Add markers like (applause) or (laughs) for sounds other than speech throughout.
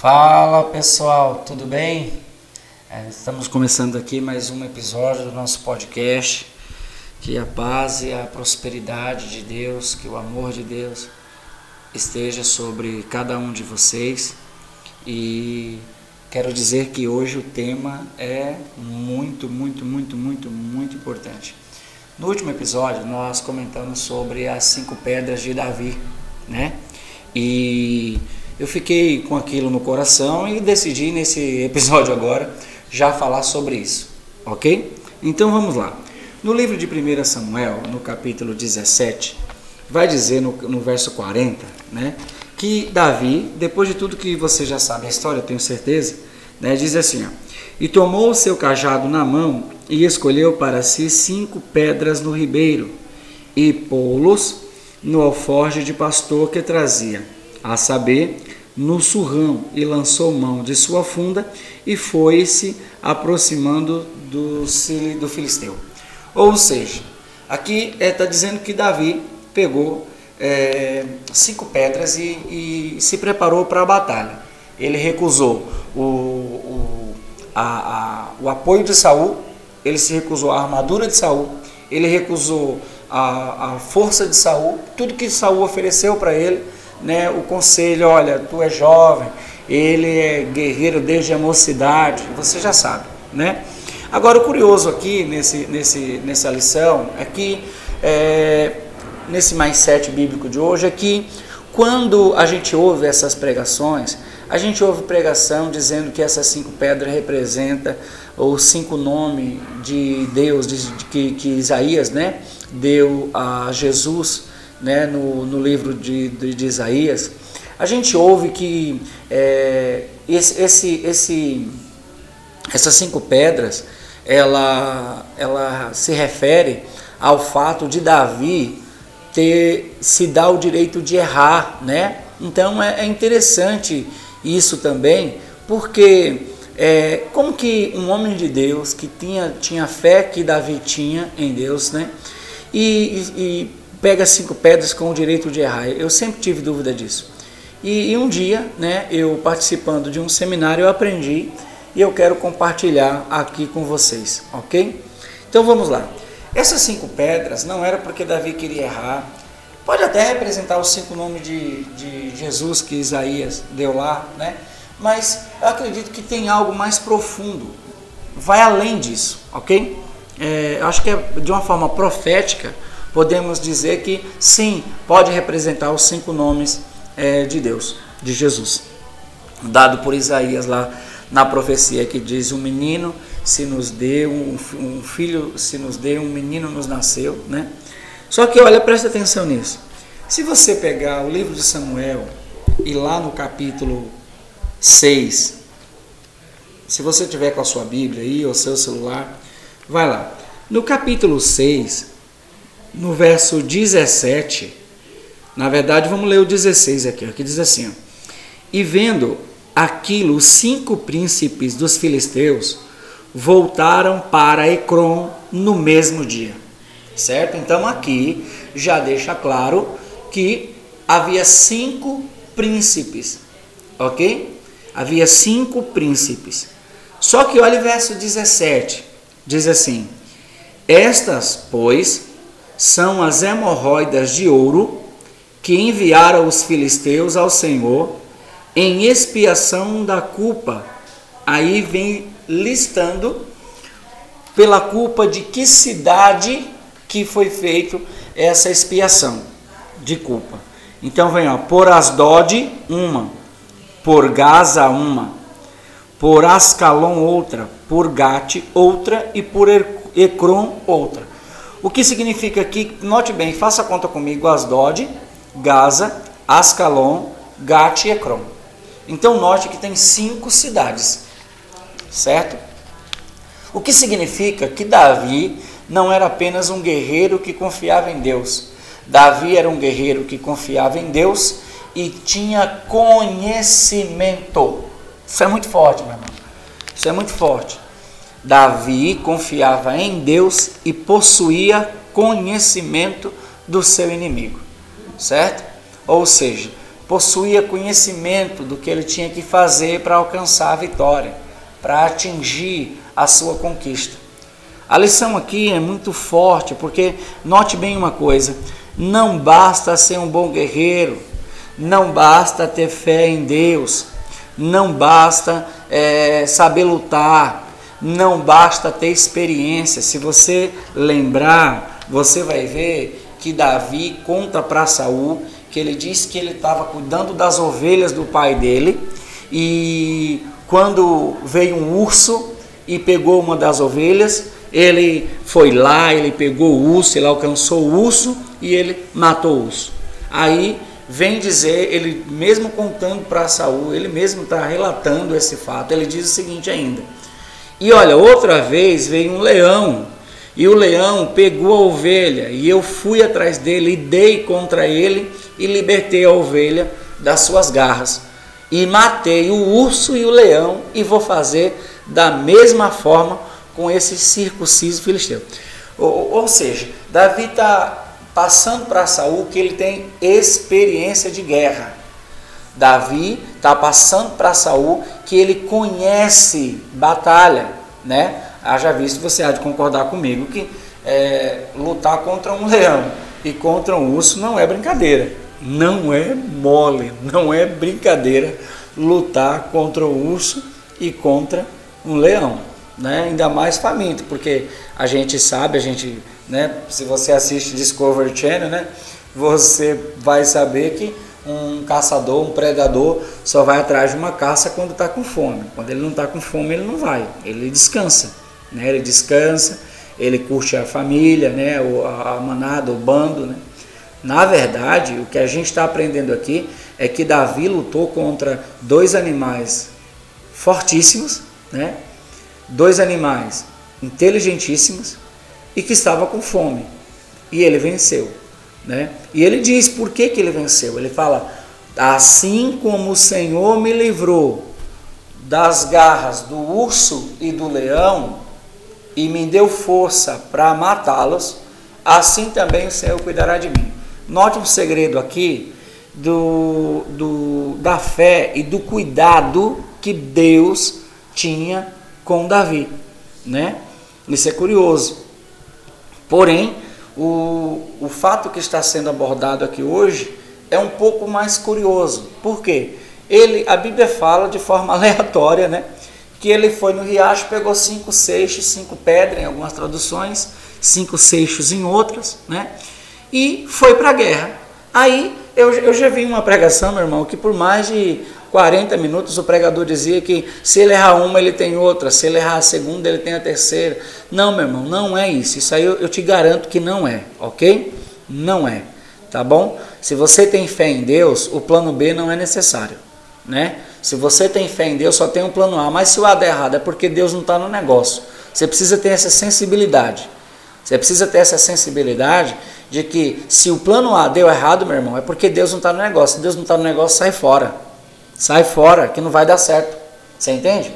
Fala pessoal, tudo bem? É, estamos começando aqui mais um episódio do nosso podcast. Que a paz e a prosperidade de Deus, que o amor de Deus esteja sobre cada um de vocês. E quero dizer que hoje o tema é muito, muito, muito, muito, muito importante. No último episódio nós comentamos sobre as cinco pedras de Davi, né? E eu fiquei com aquilo no coração e decidi nesse episódio agora já falar sobre isso, ok? Então vamos lá. No livro de 1 Samuel, no capítulo 17, vai dizer no, no verso 40, né? Que Davi, depois de tudo que você já sabe a história, tenho certeza, né, diz assim: ó, E tomou o seu cajado na mão e escolheu para si cinco pedras no ribeiro e pô-los no alforje de pastor que trazia, a saber, no surrão, e lançou mão de sua funda e foi-se aproximando do, do filisteu. Ou seja, aqui está é, tá dizendo que Davi pegou é, cinco pedras e, e se preparou para a batalha. Ele recusou o, o, a, a, o apoio de Saul, ele se recusou a armadura de Saul, ele recusou a, a força de Saul, tudo que Saul ofereceu para ele, né, o conselho, olha, tu é jovem, ele é guerreiro desde a mocidade, você já sabe, né? Agora o curioso aqui nesse, nesse, nessa lição é que é, nesse mindset bíblico de hoje é que quando a gente ouve essas pregações, a gente ouve pregação dizendo que essas cinco pedras representam os cinco nomes de Deus de, de, que, que Isaías né, deu a Jesus né, no, no livro de, de, de Isaías. A gente ouve que é, esse, esse, esse, essas cinco pedras ela, ela se refere ao fato de Davi ter se dar o direito de errar, né? Então é, é interessante isso também, porque é, como que um homem de Deus que tinha, tinha fé que Davi tinha em Deus, né? E, e, e pega cinco pedras com o direito de errar. Eu sempre tive dúvida disso. E, e, um dia, né, eu participando de um seminário, eu aprendi e eu quero compartilhar aqui com vocês, ok? Então vamos lá. Essas cinco pedras não era porque Davi queria errar. Pode até representar os cinco nomes de, de Jesus que Isaías deu lá, né? Mas eu acredito que tem algo mais profundo. Vai além disso, ok? É, acho que é de uma forma profética podemos dizer que sim, pode representar os cinco nomes é, de Deus, de Jesus, dado por Isaías lá na profecia que diz: um menino se nos deu, um, filho se nos deu, um menino nos nasceu, né? Só que olha, presta atenção nisso. Se você pegar o livro de Samuel e lá no capítulo 6, se você tiver com a sua Bíblia aí ou seu celular, vai lá. No capítulo 6, no verso 17, na verdade vamos ler o 16 aqui, que diz assim: ó, E vendo aquilo, os cinco príncipes dos filisteus voltaram para Ecrom no mesmo dia. Certo? Então aqui já deixa claro que havia cinco príncipes, ok? Havia cinco príncipes. Só que olha o verso 17, diz assim: Estas, pois, são as hemorroidas de ouro que enviaram os filisteus ao Senhor em expiação da culpa. Aí vem listando pela culpa de que cidade que foi feito essa expiação de culpa. Então vem, ó, por Asdod uma, por Gaza uma, por Ascalon outra, por Gate outra e por Ecrom outra. O que significa aqui, note bem, faça conta comigo, Asdod, Gaza, Ascalon, Gate e Ecrom. Então note que tem cinco cidades, certo? O que significa que Davi não era apenas um guerreiro que confiava em Deus. Davi era um guerreiro que confiava em Deus e tinha conhecimento. Isso é muito forte, meu irmão. Isso é muito forte. Davi confiava em Deus e possuía conhecimento do seu inimigo, certo? Ou seja, possuía conhecimento do que ele tinha que fazer para alcançar a vitória, para atingir a sua conquista. A lição aqui é muito forte, porque note bem uma coisa: não basta ser um bom guerreiro, não basta ter fé em Deus, não basta é, saber lutar, não basta ter experiência. Se você lembrar, você vai ver que Davi conta para Saul que ele disse que ele estava cuidando das ovelhas do pai dele e quando veio um urso e pegou uma das ovelhas, ele foi lá, ele pegou o urso, ele alcançou o urso e ele matou o urso. Aí vem dizer, ele mesmo contando para Saul, ele mesmo está relatando esse fato, ele diz o seguinte ainda. E olha, outra vez veio um leão e o leão pegou a ovelha, e eu fui atrás dele e dei contra ele e libertei a ovelha das suas garras. E matei o urso e o leão, e vou fazer da mesma forma com esse circunciso filisteu. Ou, ou seja, Davi está passando para Saul que ele tem experiência de guerra. Davi está passando para Saul que ele conhece batalha, né? Haja visto, você há de concordar comigo que é, lutar contra um leão e contra um urso não é brincadeira. Não é mole, não é brincadeira lutar contra o urso e contra um leão. Né? Ainda mais faminto, porque a gente sabe, a gente, né, se você assiste Discovery Channel, né, você vai saber que um caçador, um predador, só vai atrás de uma caça quando está com fome. Quando ele não está com fome, ele não vai, ele descansa né? Ele descansa, ele curte a família, né? a, manada, o bando, né? Na verdade, o que a gente está aprendendo aqui é que Davi lutou contra dois animais fortíssimos, né? Dois animais inteligentíssimos e que estava com fome. E ele venceu, né? E ele diz por que, que ele venceu. Ele fala: assim como o Senhor me livrou das garras do urso e do leão, e me deu força para matá-los, assim também o Senhor cuidará de mim. Note um segredo aqui do, do, da fé e do cuidado que Deus tinha com Davi, né? Isso é curioso. Porém, o, o fato que está sendo abordado aqui hoje é um pouco mais curioso. Por quê? Ele, a Bíblia fala de forma (laughs) aleatória, né? que ele foi no riacho, pegou cinco seixos, cinco pedras em algumas traduções, cinco seixos em outras, né? E foi para a guerra. Aí eu, eu já vi uma pregação, meu irmão, que por mais de 40 minutos o pregador dizia que se ele errar uma, ele tem outra, se ele errar a segunda, ele tem a terceira. Não, meu irmão, não é isso. Isso aí eu, eu te garanto que não é, ok? Não é, tá bom? Se você tem fé em Deus, o plano B não é necessário, né? Se você tem fé em Deus, só tem um plano A. Mas se o A der errado, é porque Deus não está no negócio. Você precisa ter essa sensibilidade. Você precisa ter essa sensibilidade de que se o plano A deu errado, meu irmão, é porque Deus não está no negócio. Se Deus não está no negócio, sai fora. Sai fora, que não vai dar certo. Você entende?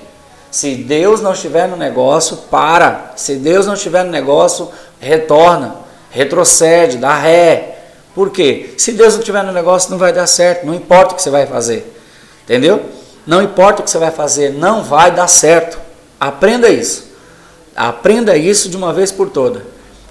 Se Deus não estiver no negócio, para. Se Deus não estiver no negócio, retorna, retrocede, dá ré. Por quê? Se Deus não estiver no negócio, não vai dar certo. Não importa o que você vai fazer. Entendeu? Não importa o que você vai fazer, não vai dar certo. Aprenda isso. Aprenda isso de uma vez por toda.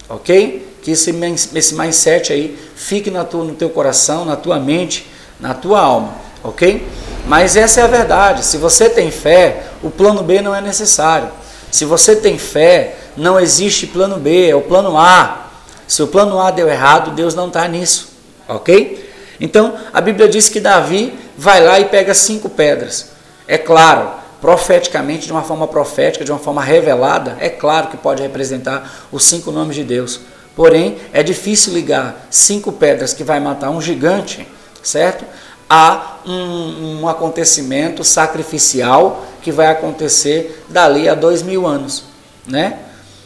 Ok? Que esse, esse mindset aí fique na tua, no teu coração, na tua mente, na tua alma. Ok? Mas essa é a verdade. Se você tem fé, o plano B não é necessário. Se você tem fé, não existe plano B, é o plano A. Se o plano A deu errado, Deus não está nisso. Ok? Então, a Bíblia diz que Davi vai lá e pega cinco pedras. É claro, profeticamente, de uma forma profética, de uma forma revelada, é claro que pode representar os cinco nomes de Deus. Porém, é difícil ligar cinco pedras que vai matar um gigante, certo? A um, um acontecimento sacrificial que vai acontecer dali a dois mil anos, né?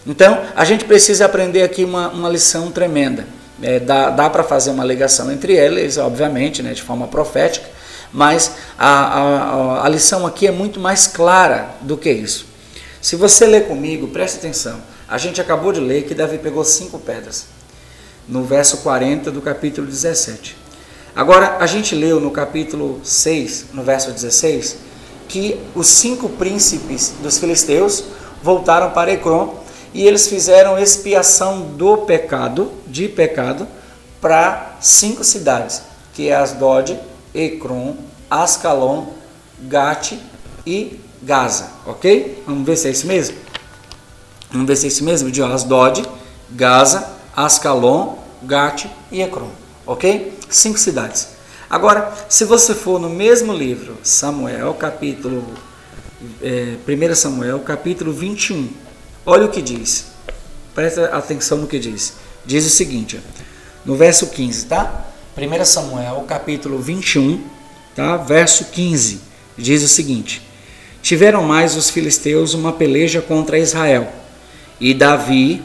Então, a gente precisa aprender aqui uma, uma lição tremenda. É, dá dá para fazer uma ligação entre eles, obviamente, né, de forma profética, mas a, a, a lição aqui é muito mais clara do que isso. Se você ler comigo, preste atenção. A gente acabou de ler que Davi pegou cinco pedras, no verso 40 do capítulo 17. Agora, a gente leu no capítulo 6, no verso 16, que os cinco príncipes dos filisteus voltaram para Ecrom e eles fizeram expiação do pecado, de pecado, para cinco cidades, que é Asdod, Ecrom, Ascalon, Gate e Gaza, ok? Vamos ver se é isso mesmo? Vamos ver se é isso mesmo? De Asdod, Gaza, Ascalon, Gate e Ecrom, ok? Cinco cidades. Agora, se você for no mesmo livro, Samuel, capítulo é, 1 Samuel, capítulo 21, olha o que diz. Presta atenção no que diz. Diz o seguinte, no verso 15, tá? 1 Samuel, capítulo 21, tá? Verso 15, diz o seguinte: Tiveram mais os filisteus uma peleja contra Israel, e Davi,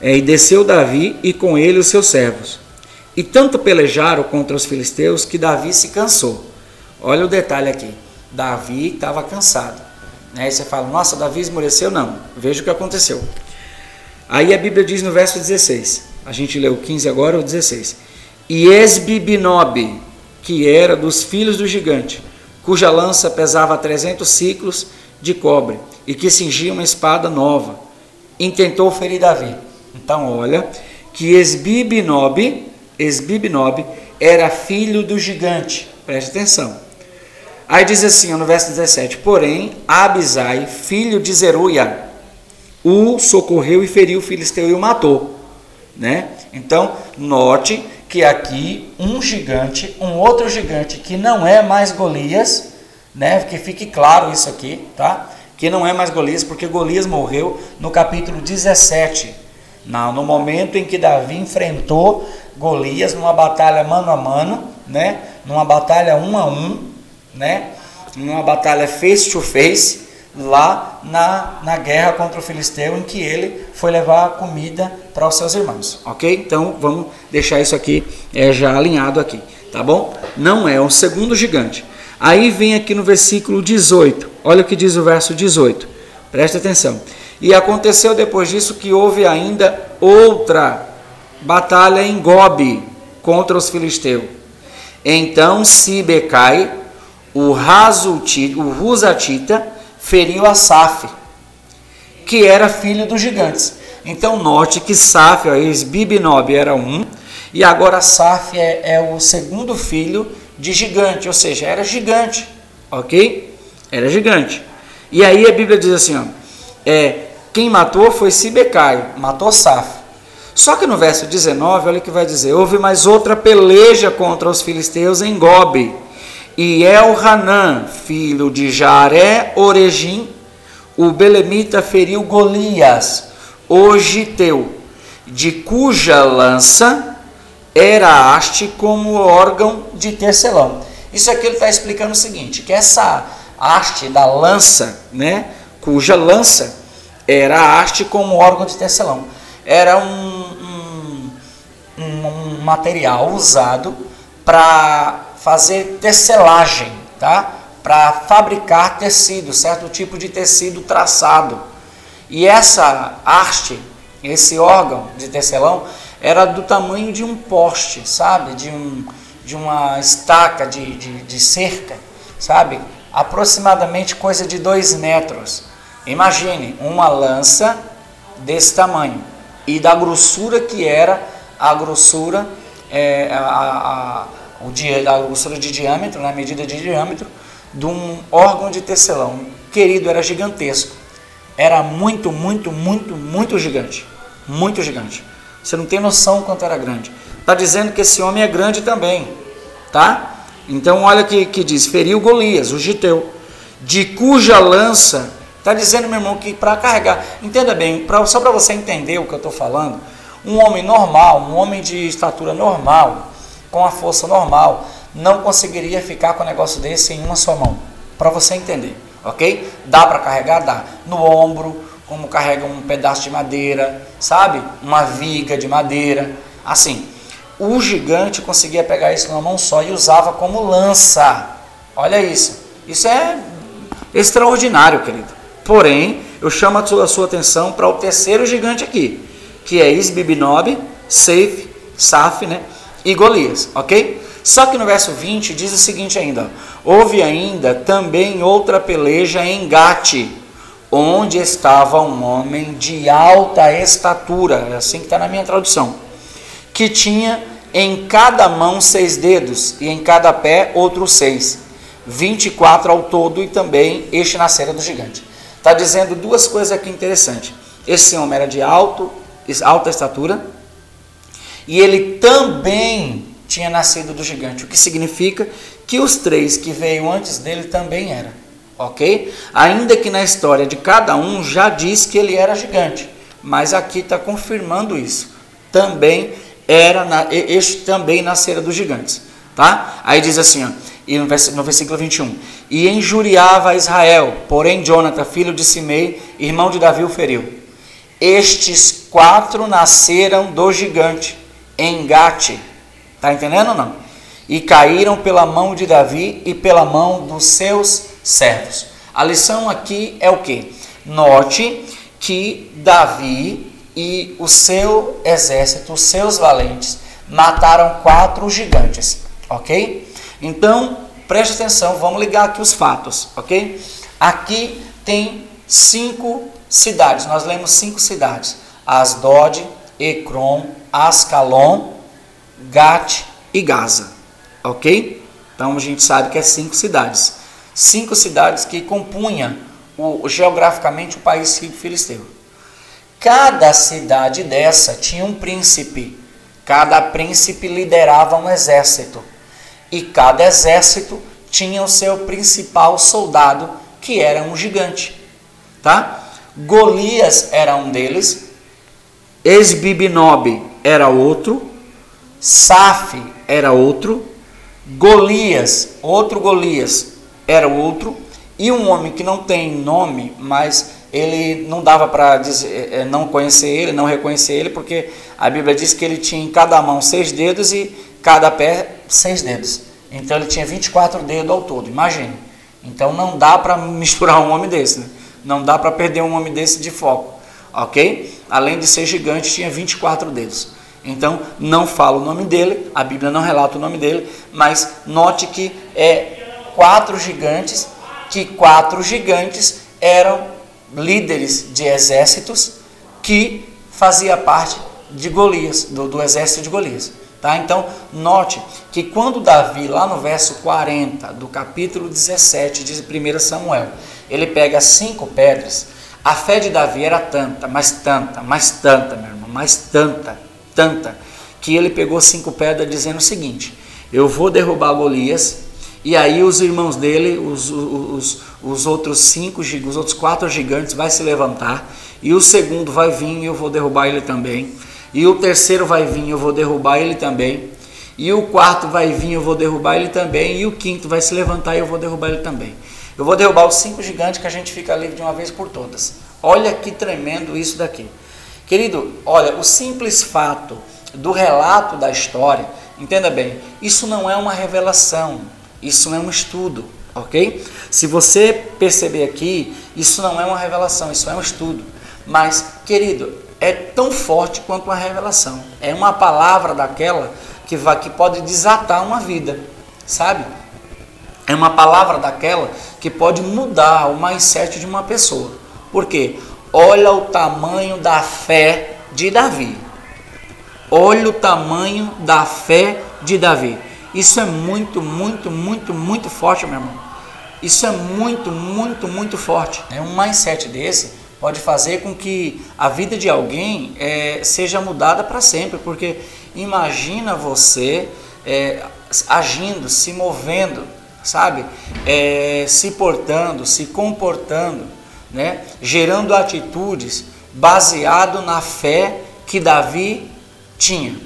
é, e desceu Davi e com ele os seus servos e tanto pelejaram contra os filisteus que Davi se cansou. Olha o detalhe aqui. Davi estava cansado. Né? Aí você fala, nossa, Davi esmoreceu? Não. Veja o que aconteceu. Aí a Bíblia diz no verso 16. A gente leu 15 agora, o 16. E Esbibinob, que era dos filhos do gigante, cuja lança pesava 300 ciclos de cobre e que cingia uma espada nova, intentou ferir Davi. Então, olha, que Esbibinob Esbibnob era filho do gigante. Preste atenção. Aí diz assim, no verso 17: Porém, Abisai, filho de Zeruia, o socorreu e feriu o filisteu e o matou. Né? Então, note que aqui um gigante, um outro gigante que não é mais Golias, né? Que fique claro isso aqui, tá? Que não é mais Golias, porque Golias morreu no capítulo 17, no momento em que Davi enfrentou Golias numa batalha mano a mano, né? Numa batalha um a um, né? Numa batalha face to face, lá na, na guerra contra o filisteu, em que ele foi levar comida para os seus irmãos, ok? Então vamos deixar isso aqui é, já alinhado aqui, tá bom? Não é o segundo gigante. Aí vem aqui no versículo 18, olha o que diz o verso 18, preste atenção. E aconteceu depois disso que houve ainda outra batalha em Gobi contra os filisteus. Então Sibecai, o, o Rusatita, feriu a Saf, que era filho dos gigantes. Então note que Saf, Esbibinob era um, e agora Saf é, é o segundo filho de gigante, ou seja, era gigante, ok? Era gigante. E aí a Bíblia diz assim, ó, é, quem matou foi Sibecai, matou Saf. Só que no verso 19, olha o que vai dizer: houve mais outra peleja contra os filisteus em Gobe. E Elhanan, filho de Jaré Orejim, o belemita feriu Golias, o giteu, de cuja lança era haste como órgão de tecelão. Isso aqui ele está explicando o seguinte, que essa haste da lança, né, cuja lança era haste como órgão de tecelão era um material usado para fazer tecelagem, tá? para fabricar tecido, certo tipo de tecido traçado. E essa haste, esse órgão de tecelão, era do tamanho de um poste, sabe? De, um, de uma estaca de, de, de cerca, sabe? Aproximadamente coisa de dois metros. Imagine uma lança desse tamanho e da grossura que era a grossura, é, a, a, o dia, a grossura de diâmetro, na né, medida de diâmetro, de um órgão de tecelão. Querido, era gigantesco. Era muito, muito, muito, muito gigante. Muito gigante. Você não tem noção quanto era grande. Está dizendo que esse homem é grande também. Tá? Então olha que, que diz, feriu Golias, o giteu, de cuja lança Está dizendo, meu irmão, que para carregar, entenda bem, pra, só para você entender o que eu estou falando, um homem normal, um homem de estatura normal, com a força normal, não conseguiria ficar com um negócio desse em uma só mão. Para você entender, ok? Dá para carregar? Dá. No ombro, como carrega um pedaço de madeira, sabe? Uma viga de madeira. Assim, o gigante conseguia pegar isso numa mão só e usava como lança. Olha isso. Isso é extraordinário, querido. Porém, eu chamo a sua, a sua atenção para o terceiro gigante aqui, que é Isbibnob, Seif, Saf né, e Golias, ok? Só que no verso 20 diz o seguinte ainda: Houve ainda também outra peleja em Gate, onde estava um homem de alta estatura, é assim que está na minha tradução, que tinha em cada mão seis dedos e em cada pé outros seis, vinte e quatro ao todo, e também este na cera do gigante. Está dizendo duas coisas aqui interessantes. Esse homem era de alto, alta estatura, e ele também tinha nascido do gigante, o que significa que os três que veio antes dele também eram ok? Ainda que na história de cada um já diz que ele era gigante, mas aqui está confirmando isso. Também era, na, este também nascera dos gigantes, tá? Aí diz assim, ó, no versículo 21, e injuriava Israel, porém Jonathan, filho de Simei, irmão de Davi, o feriu. Estes quatro nasceram do gigante, em Gate, tá entendendo ou não? E caíram pela mão de Davi e pela mão dos seus servos. A lição aqui é o que? Note que Davi e o seu exército, os seus valentes, mataram quatro gigantes, ok? Então, preste atenção, vamos ligar aqui os fatos, ok? Aqui tem cinco cidades, nós lemos cinco cidades: Asdod, Ecrom, Ascalon, Gat e Gaza, ok? Então a gente sabe que é cinco cidades cinco cidades que compunham o, geograficamente o país filisteu. Cada cidade dessa tinha um príncipe, cada príncipe liderava um exército, e cada exército tinha o seu principal soldado, que era um gigante. Tá? Golias era um deles, Esbibinob era outro, Saf era outro, Golias, outro Golias, era outro, e um homem que não tem nome, mas ele não dava para é, não conhecer ele, não reconhecer ele, porque a Bíblia diz que ele tinha em cada mão seis dedos e cada pé seis dedos. Então ele tinha 24 dedos ao todo, imagine. Então não dá para misturar um homem desse, né? Não dá para perder um homem desse de foco, ok? Além de ser gigante, tinha 24 dedos. Então não fala o nome dele, a Bíblia não relata o nome dele, mas note que é quatro gigantes, que quatro gigantes eram líderes de exércitos que fazia parte de Golias, do, do exército de Golias. Tá? Então, note que quando Davi, lá no verso 40 do capítulo 17 de 1 Samuel, ele pega cinco pedras, a fé de Davi era tanta, mais tanta, mais tanta, meu irmão, mais tanta, tanta, que ele pegou cinco pedras dizendo o seguinte: Eu vou derrubar Golias e aí os irmãos dele, os, os, os outros cinco, os outros quatro gigantes vai se levantar. E o segundo vai vir e eu vou derrubar ele também. E o terceiro vai vir e eu vou derrubar ele também. E o quarto vai vir e eu vou derrubar ele também. E o quinto vai se levantar e eu vou derrubar ele também. Eu vou derrubar os cinco gigantes que a gente fica livre de uma vez por todas. Olha que tremendo isso daqui. Querido, olha, o simples fato do relato da história, entenda bem, isso não é uma revelação, isso é um estudo, ok? Se você perceber aqui, isso não é uma revelação, isso é um estudo. Mas, querido, é tão forte quanto uma revelação. É uma palavra daquela que, vai, que pode desatar uma vida, sabe? É uma palavra daquela que pode mudar o mindset de uma pessoa. Por quê? Olha o tamanho da fé de Davi. Olha o tamanho da fé de Davi. Isso é muito, muito, muito, muito forte, meu irmão. Isso é muito, muito, muito forte. É um mindset desse pode fazer com que a vida de alguém é, seja mudada para sempre, porque imagina você é, agindo, se movendo, sabe, é, se portando, se comportando, né, gerando atitudes baseado na fé que Davi tinha.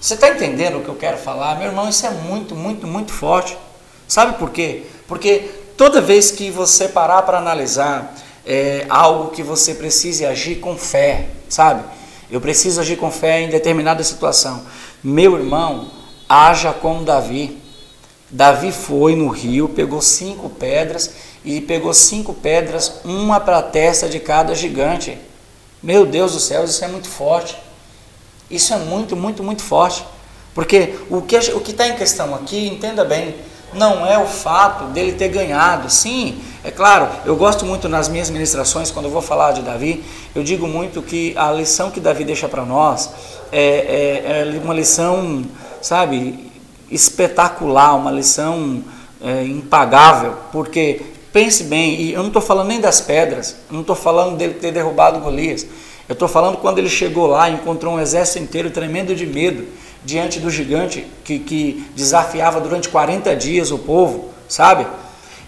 Você está entendendo o que eu quero falar? Meu irmão, isso é muito, muito, muito forte. Sabe por quê? Porque toda vez que você parar para analisar é, algo que você precise agir com fé, sabe? Eu preciso agir com fé em determinada situação. Meu irmão, haja como Davi. Davi foi no rio, pegou cinco pedras e pegou cinco pedras, uma para a testa de cada gigante. Meu Deus do céu, isso é muito forte. Isso é muito, muito, muito forte. Porque o que o está em questão aqui, entenda bem, não é o fato dele ter ganhado. Sim, é claro, eu gosto muito nas minhas ministrações, quando eu vou falar de Davi, eu digo muito que a lição que Davi deixa para nós é, é, é, uma lição, sabe, espetacular, uma lição é, impagável, porque pense bem, e eu não estou falando nem das pedras, não estou falando dele ter derrubado Golias, eu estou falando quando ele chegou lá e encontrou um exército inteiro tremendo de medo diante do gigante que, que desafiava durante 40 dias o povo, sabe?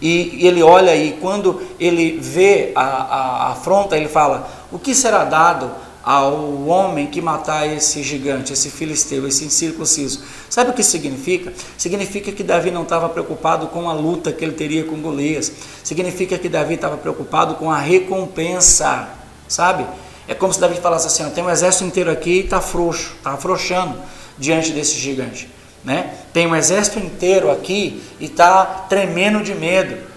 E, e ele olha e quando ele vê a, a, a afronta, ele fala: O que será dado ao homem que matar esse gigante, esse filisteu, esse incircunciso. Sabe o que significa? Significa que Davi não estava preocupado com a luta que ele teria com Golias. Significa que Davi estava preocupado com a recompensa, sabe? É como se Davi falasse assim: tem um exército inteiro aqui e está frouxo, está afrouxando diante desse gigante. Né? Tem um exército inteiro aqui e está tremendo de medo.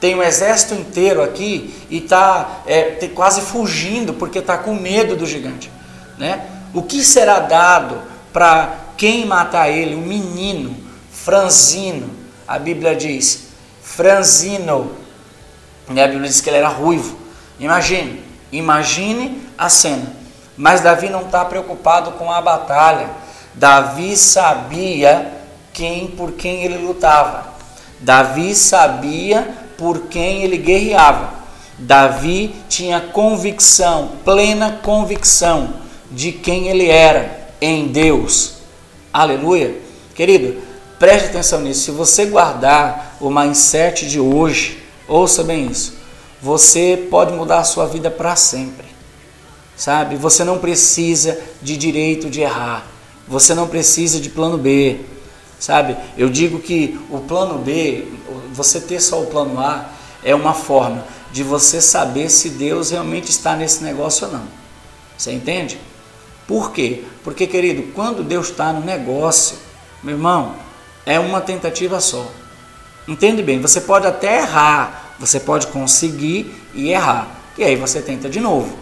Tem um exército inteiro aqui e está é, quase fugindo porque está com medo do gigante. Né? O que será dado para quem matar ele? Um menino franzino. A Bíblia diz franzino. Né? A Bíblia diz que ele era ruivo. Imagine, imagine a cena. Mas Davi não está preocupado com a batalha. Davi sabia quem por quem ele lutava. Davi sabia por quem ele guerreava. Davi tinha convicção, plena convicção de quem ele era em Deus. Aleluia. Querido, preste atenção nisso. Se você guardar o mindset de hoje, ouça bem isso. Você pode mudar a sua vida para sempre. Sabe? Você não precisa de direito de errar. Você não precisa de plano B. Sabe? Eu digo que o plano B, você ter só o plano A, é uma forma de você saber se Deus realmente está nesse negócio ou não. Você entende? Por quê? Porque, querido, quando Deus está no negócio, meu irmão, é uma tentativa só. Entende bem? Você pode até errar, você pode conseguir e errar. E aí você tenta de novo.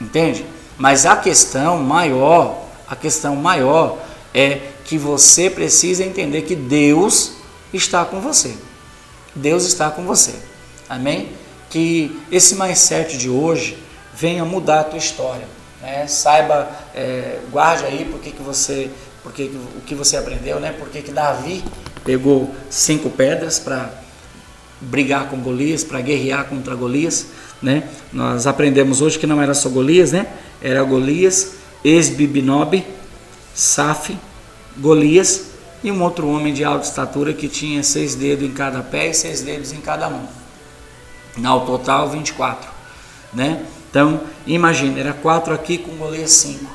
Entende? Mas a questão maior, a questão maior é que você precisa entender que Deus está com você. Deus está com você. Amém? Que esse mindset de hoje venha mudar a tua história. Né? Saiba, é, guarde aí porque que você, porque o que você aprendeu, né? Porque que Davi pegou cinco pedras para brigar com Golias, para guerrear contra Golias, né? Nós aprendemos hoje que não era só Golias, né? Era Golias, Esbibinob, Saf, Golias e um outro homem de alta estatura que tinha seis dedos em cada pé e seis dedos em cada mão. Ao total, 24. Né? Então, imagina, era quatro aqui com Golias cinco.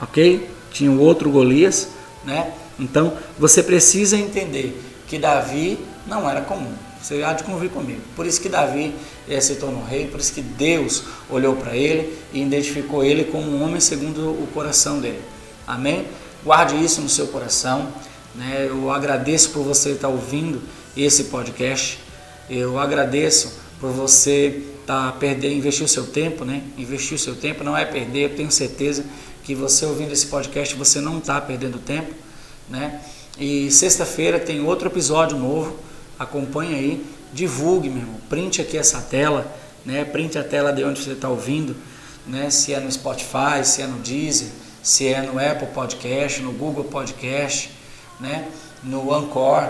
Ok? Tinha o outro Golias. Né? Então, você precisa entender que Davi não era comum. Você há de convir comigo. Por isso que Davi eh, se tornou rei, por isso que Deus olhou para ele e identificou ele como um homem segundo o coração dele. Amém? Guarde isso no seu coração. Né? Eu agradeço por você estar ouvindo esse podcast. Eu agradeço por você tá perder, investir o seu tempo, né? Investir o seu tempo não é perder. Eu tenho certeza que você ouvindo esse podcast você não está perdendo tempo, né? E sexta-feira tem outro episódio novo. Acompanhe aí, divulgue, meu irmão. Printe aqui essa tela, né? Printe a tela de onde você está ouvindo, né? Se é no Spotify, se é no Deezer se é no Apple Podcast, no Google Podcast, né, no Anchor,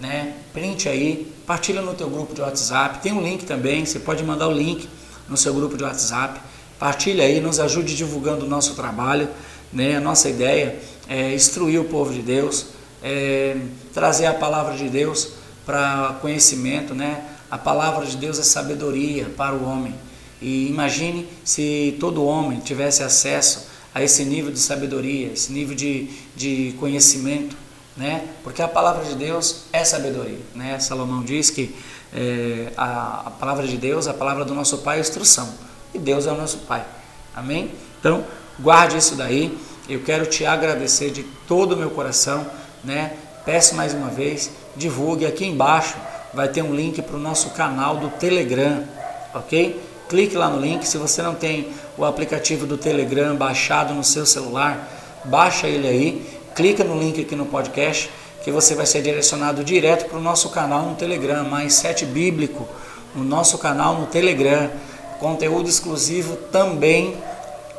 né, print aí, partilha no teu grupo de WhatsApp, tem um link também, você pode mandar o link no seu grupo de WhatsApp, partilha aí, nos ajude divulgando o nosso trabalho, né, a nossa ideia é instruir o povo de Deus, é trazer a palavra de Deus para conhecimento, né, a palavra de Deus é sabedoria para o homem, e imagine se todo homem tivesse acesso a esse nível de sabedoria, esse nível de, de conhecimento, né? Porque a palavra de Deus é sabedoria, né? Salomão diz que é, a, a, palavra de Deus, a palavra do nosso Pai é instrução, e Deus é o nosso Pai, amém? Então, guarde isso daí, eu quero te agradecer de todo o meu coração, né? Peço mais uma vez, divulgue aqui embaixo, vai ter um link para o nosso canal do Telegram, ok? Clique lá no link, se você não tem o aplicativo do Telegram baixado no seu celular, baixa ele aí, clica no link aqui no podcast que você vai ser direcionado direto para o nosso canal no Telegram, mais sete bíblico, no nosso canal no Telegram, conteúdo exclusivo também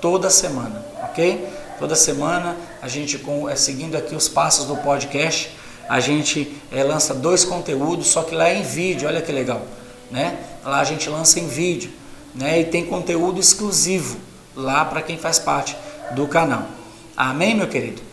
toda semana, ok? Toda semana a gente, com, é, seguindo aqui os passos do podcast, a gente é, lança dois conteúdos, só que lá é em vídeo, olha que legal, né? Lá a gente lança em vídeo, né? E tem conteúdo exclusivo lá para quem faz parte do canal. Amém, meu querido?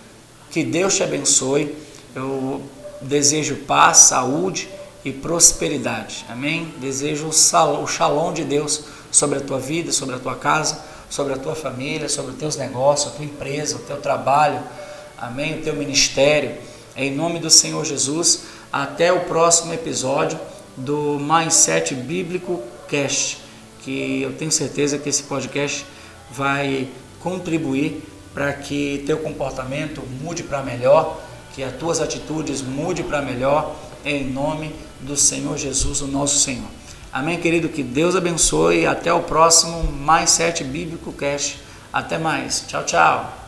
Que Deus te abençoe. Eu desejo paz, saúde e prosperidade. Amém? Desejo o shalom de Deus sobre a tua vida, sobre a tua casa, sobre a tua família, sobre os teus negócios, a tua empresa, o teu trabalho. Amém? O teu ministério. Em nome do Senhor Jesus. Até o próximo episódio do Mindset Bíblico Cast, que eu tenho certeza que esse podcast vai contribuir para que teu comportamento mude para melhor, que as tuas atitudes mude para melhor, em nome do Senhor Jesus, o nosso Senhor. Amém, querido? Que Deus abençoe até o próximo Mais Sete Bíblico Cast. Até mais. Tchau, tchau.